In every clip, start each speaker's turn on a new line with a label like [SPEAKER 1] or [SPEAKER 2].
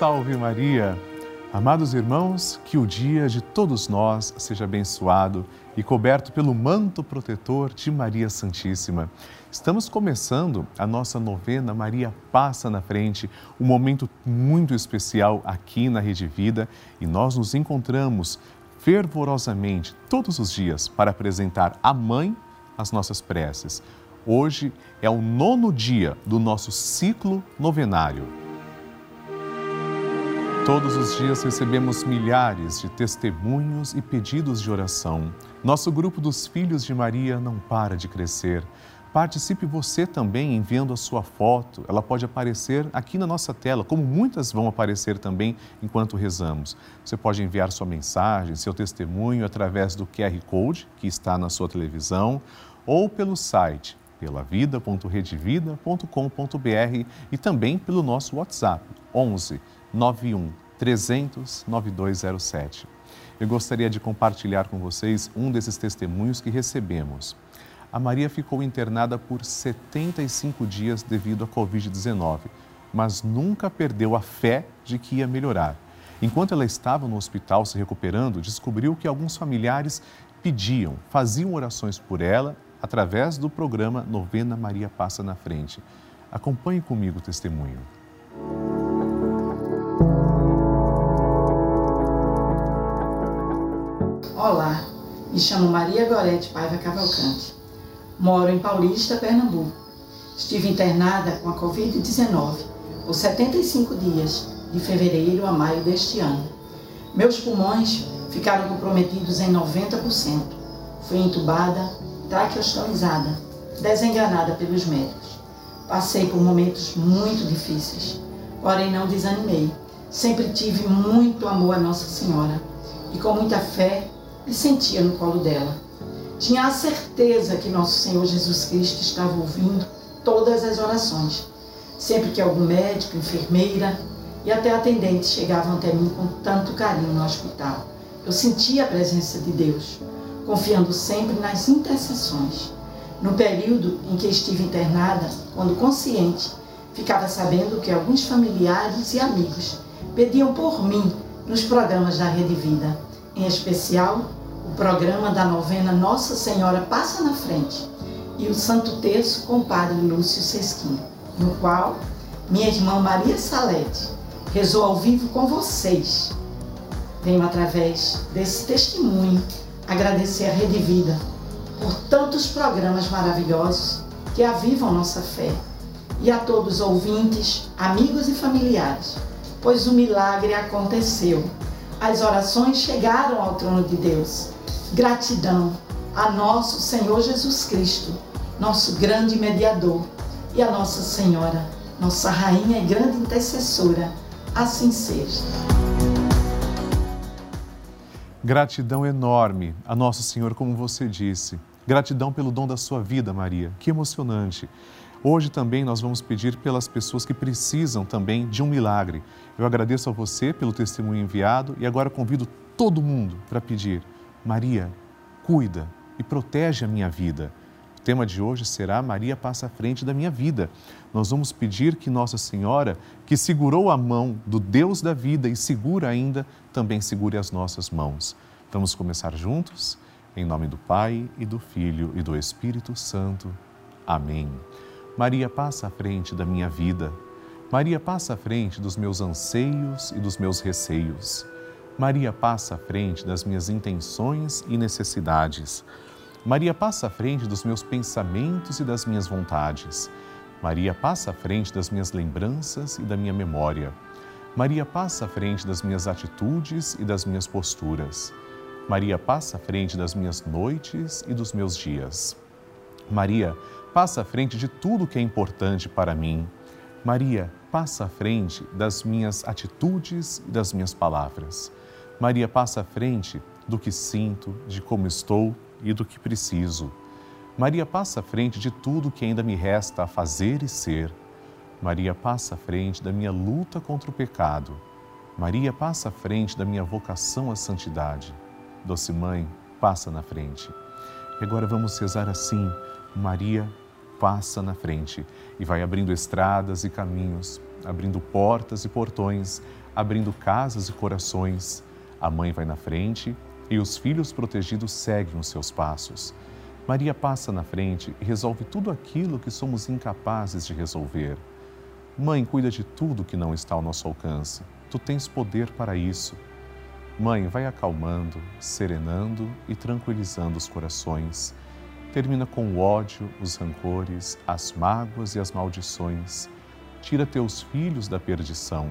[SPEAKER 1] salve Maria! Amados irmãos, que o dia de todos nós seja abençoado e coberto pelo manto protetor de Maria Santíssima. Estamos começando a nossa novena Maria Passa na Frente, um momento muito especial aqui na Rede Vida e nós nos encontramos fervorosamente todos os dias para apresentar à Mãe as nossas preces. Hoje é o nono dia do nosso ciclo novenário. Todos os dias recebemos milhares de testemunhos e pedidos de oração. Nosso grupo dos Filhos de Maria não para de crescer. Participe você também enviando a sua foto. Ela pode aparecer aqui na nossa tela, como muitas vão aparecer também enquanto rezamos. Você pode enviar sua mensagem, seu testemunho através do QR Code que está na sua televisão ou pelo site pelavida.redevida.com.br e também pelo nosso WhatsApp 11 91 300 9207. Eu gostaria de compartilhar com vocês um desses testemunhos que recebemos. A Maria ficou internada por 75 dias devido à Covid-19, mas nunca perdeu a fé de que ia melhorar. Enquanto ela estava no hospital se recuperando, descobriu que alguns familiares pediam, faziam orações por ela através do programa Novena Maria Passa na Frente. Acompanhe comigo o testemunho.
[SPEAKER 2] Olá, me chamo Maria Gorete Paiva Cavalcante. Moro em Paulista, Pernambuco. Estive internada com a Covid-19 por 75 dias, de fevereiro a maio deste ano. Meus pulmões ficaram comprometidos em 90%. Fui entubada, traqueostomizada, desenganada pelos médicos. Passei por momentos muito difíceis, porém não desanimei. Sempre tive muito amor a Nossa Senhora e com muita fé sentia no colo dela. Tinha a certeza que nosso Senhor Jesus Cristo estava ouvindo todas as orações. Sempre que algum médico, enfermeira e até atendente chegavam até mim com tanto carinho no hospital, eu sentia a presença de Deus, confiando sempre nas intercessões. No período em que estive internada, quando consciente, ficava sabendo que alguns familiares e amigos pediam por mim nos programas da Rede Vida, em especial programa da novena Nossa Senhora Passa na Frente e o Santo Terço com o Padre Lúcio Sesquim, no qual minha irmã Maria Salete rezou ao vivo com vocês. Venho através desse testemunho agradecer a Rede Vida por tantos programas maravilhosos que avivam nossa fé e a todos os ouvintes, amigos e familiares, pois o milagre aconteceu. As orações chegaram ao trono de Deus Gratidão a nosso Senhor Jesus Cristo, nosso grande mediador, e a Nossa Senhora, nossa rainha e grande intercessora. Assim seja.
[SPEAKER 1] Gratidão enorme a Nosso Senhor, como você disse. Gratidão pelo dom da sua vida, Maria. Que emocionante. Hoje também nós vamos pedir pelas pessoas que precisam também de um milagre. Eu agradeço a você pelo testemunho enviado e agora convido todo mundo para pedir Maria, cuida e protege a minha vida. O tema de hoje será Maria passa à frente da minha vida. Nós vamos pedir que Nossa Senhora, que segurou a mão do Deus da vida e segura ainda, também segure as nossas mãos. Vamos começar juntos? Em nome do Pai e do Filho e do Espírito Santo. Amém. Maria passa à frente da minha vida. Maria passa à frente dos meus anseios e dos meus receios. Maria passa à frente das minhas intenções e necessidades. Maria passa à frente dos meus pensamentos e das minhas vontades. Maria passa à frente das minhas lembranças e da minha memória. Maria passa à frente das minhas atitudes e das minhas posturas. Maria passa à frente das minhas noites e dos meus dias. Maria passa à frente de tudo que é importante para mim. Maria passa à frente das minhas atitudes e das minhas palavras. Maria passa à frente do que sinto, de como estou e do que preciso. Maria passa à frente de tudo que ainda me resta a fazer e ser. Maria passa à frente da minha luta contra o pecado. Maria passa à frente da minha vocação à santidade. Doce Mãe, passa na frente. E agora vamos rezar assim: Maria passa na frente e vai abrindo estradas e caminhos, abrindo portas e portões abrindo casas e corações. A mãe vai na frente e os filhos protegidos seguem os seus passos. Maria passa na frente e resolve tudo aquilo que somos incapazes de resolver. Mãe, cuida de tudo que não está ao nosso alcance. Tu tens poder para isso. Mãe, vai acalmando, serenando e tranquilizando os corações. Termina com o ódio, os rancores, as mágoas e as maldições. Tira teus filhos da perdição.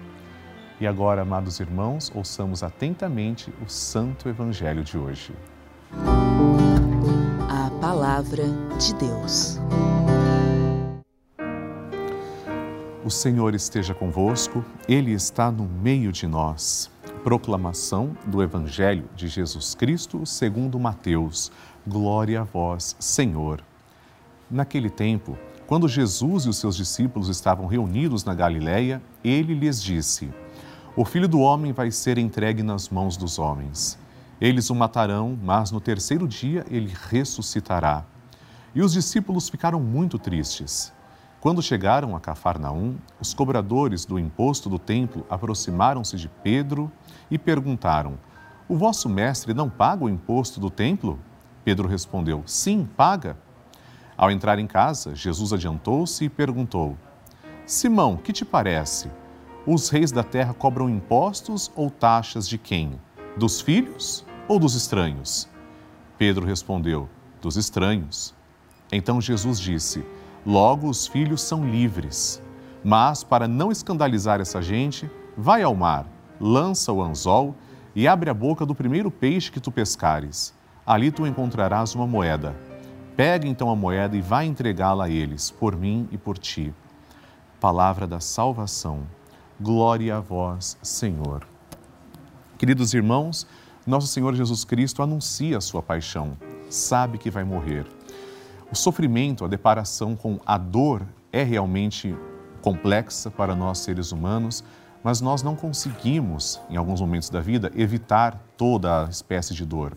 [SPEAKER 1] E agora, amados irmãos, ouçamos atentamente o Santo Evangelho de hoje.
[SPEAKER 3] A Palavra de Deus.
[SPEAKER 1] O Senhor esteja convosco, Ele está no meio de nós. Proclamação do Evangelho de Jesus Cristo segundo Mateus. Glória a vós, Senhor. Naquele tempo, quando Jesus e os seus discípulos estavam reunidos na Galiléia, ele lhes disse: O filho do homem vai ser entregue nas mãos dos homens. Eles o matarão, mas no terceiro dia ele ressuscitará. E os discípulos ficaram muito tristes. Quando chegaram a Cafarnaum, os cobradores do imposto do templo aproximaram-se de Pedro e perguntaram: O vosso mestre não paga o imposto do templo? Pedro respondeu: Sim, paga. Ao entrar em casa, Jesus adiantou-se e perguntou: Simão, que te parece? Os reis da terra cobram impostos ou taxas de quem? Dos filhos ou dos estranhos? Pedro respondeu: Dos estranhos. Então Jesus disse: Logo os filhos são livres. Mas, para não escandalizar essa gente, vai ao mar, lança o anzol e abre a boca do primeiro peixe que tu pescares ali tu encontrarás uma moeda. Pega então a moeda e vai entregá-la a eles, por mim e por ti. Palavra da salvação. Glória a vós, Senhor. Queridos irmãos, nosso Senhor Jesus Cristo anuncia a sua paixão, sabe que vai morrer. O sofrimento, a deparação com a dor é realmente complexa para nós seres humanos, mas nós não conseguimos, em alguns momentos da vida, evitar toda a espécie de dor.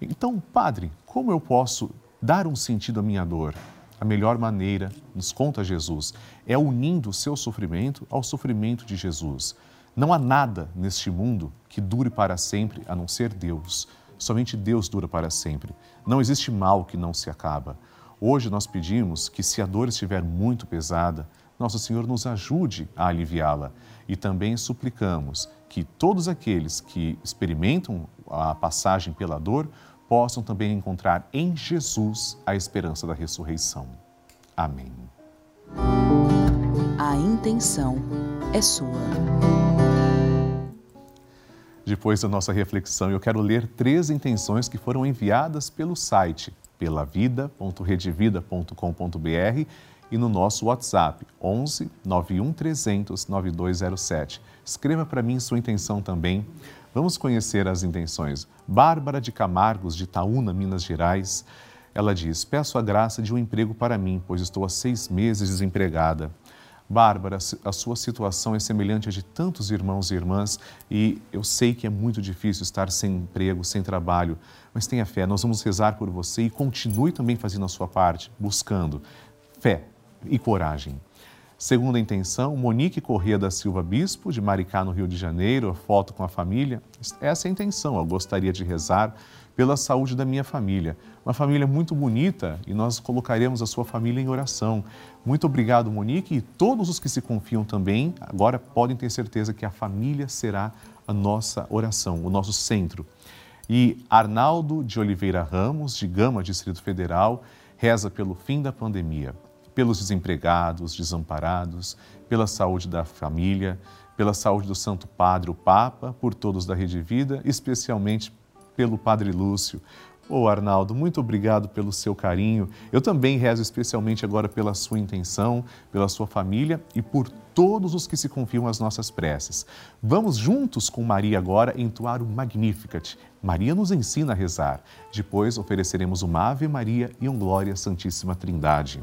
[SPEAKER 1] Então, Padre, como eu posso dar um sentido à minha dor? A melhor maneira, nos conta Jesus, é unindo o seu sofrimento ao sofrimento de Jesus. Não há nada neste mundo que dure para sempre a não ser Deus. Somente Deus dura para sempre. Não existe mal que não se acaba. Hoje nós pedimos que, se a dor estiver muito pesada, nosso Senhor nos ajude a aliviá-la. E também suplicamos que todos aqueles que experimentam a passagem pela dor possam também encontrar em Jesus a esperança da ressurreição. Amém.
[SPEAKER 3] A intenção é sua.
[SPEAKER 1] Depois da nossa reflexão, eu quero ler três intenções que foram enviadas pelo site pelavida.redevida.com.br e no nosso WhatsApp 11 91 300 9207. Escreva para mim sua intenção também. Vamos conhecer as intenções. Bárbara de Camargos, de Itaúna, Minas Gerais. Ela diz: Peço a graça de um emprego para mim, pois estou há seis meses desempregada. Bárbara, a sua situação é semelhante à de tantos irmãos e irmãs e eu sei que é muito difícil estar sem emprego, sem trabalho, mas tenha fé, nós vamos rezar por você e continue também fazendo a sua parte, buscando fé e coragem. Segunda intenção, Monique Corrêa da Silva Bispo, de Maricá, no Rio de Janeiro, foto com a família. Essa é a intenção, eu gostaria de rezar pela saúde da minha família. Uma família muito bonita e nós colocaremos a sua família em oração. Muito obrigado, Monique, e todos os que se confiam também, agora podem ter certeza que a família será a nossa oração, o nosso centro. E Arnaldo de Oliveira Ramos, de Gama, Distrito Federal, reza pelo fim da pandemia pelos desempregados, desamparados, pela saúde da família, pela saúde do Santo Padre, o Papa, por todos da Rede Vida, especialmente pelo Padre Lúcio, Ô oh, Arnaldo, muito obrigado pelo seu carinho. Eu também rezo especialmente agora pela sua intenção, pela sua família e por todos os que se confiam às nossas preces. Vamos juntos com Maria agora entoar o Magnificat. Maria nos ensina a rezar. Depois ofereceremos uma Ave Maria e um Glória Santíssima Trindade.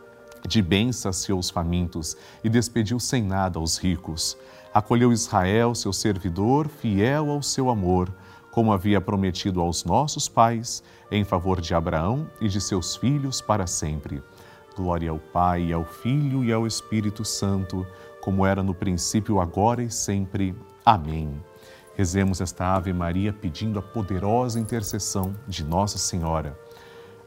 [SPEAKER 1] De bem saciou os famintos e despediu sem nada os ricos. Acolheu Israel, seu servidor, fiel ao seu amor, como havia prometido aos nossos pais, em favor de Abraão e de seus filhos para sempre. Glória ao Pai, ao Filho e ao Espírito Santo, como era no princípio, agora e sempre. Amém. Rezemos esta Ave Maria pedindo a poderosa intercessão de Nossa Senhora.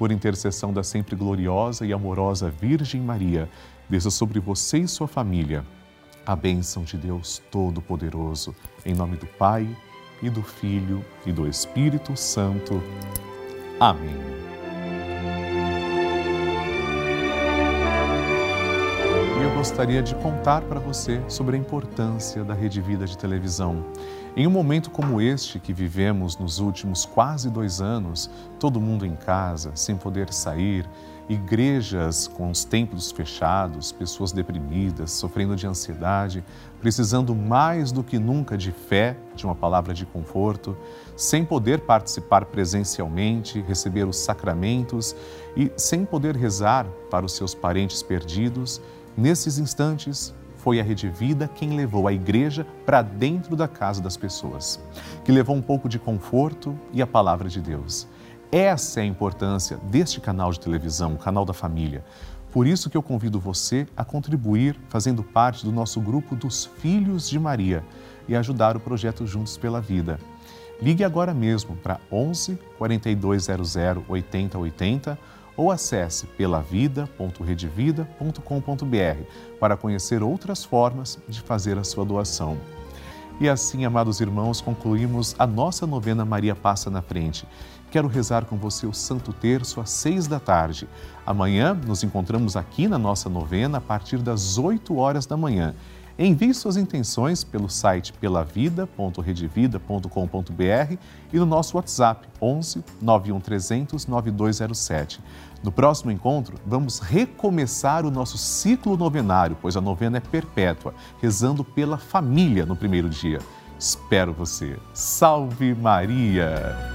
[SPEAKER 1] por intercessão da sempre gloriosa e amorosa Virgem Maria, desça sobre você e sua família a bênção de Deus Todo-Poderoso, em nome do Pai e do Filho e do Espírito Santo. Amém. E eu gostaria de contar para você sobre a importância da Rede Vida de televisão. Em um momento como este que vivemos nos últimos quase dois anos, todo mundo em casa, sem poder sair, igrejas com os templos fechados, pessoas deprimidas, sofrendo de ansiedade, precisando mais do que nunca de fé, de uma palavra de conforto, sem poder participar presencialmente, receber os sacramentos e sem poder rezar para os seus parentes perdidos, nesses instantes foi a Rede Vida quem levou a igreja para dentro da casa das pessoas, que levou um pouco de conforto e a palavra de Deus. Essa é a importância deste canal de televisão, o canal da família. Por isso que eu convido você a contribuir fazendo parte do nosso grupo dos Filhos de Maria e ajudar o projeto Juntos pela Vida. Ligue agora mesmo para 11 4200 8080 ou acesse pelavida.redevida.com.br para conhecer outras formas de fazer a sua doação. E assim, amados irmãos, concluímos a nossa novena Maria Passa na Frente. Quero rezar com você o Santo Terço às seis da tarde. Amanhã nos encontramos aqui na nossa novena a partir das oito horas da manhã. Envie suas intenções pelo site pelavida.redevida.com.br e no nosso WhatsApp 11 91 300 9207. No próximo encontro, vamos recomeçar o nosso ciclo novenário, pois a novena é perpétua, rezando pela família no primeiro dia. Espero você. Salve Maria!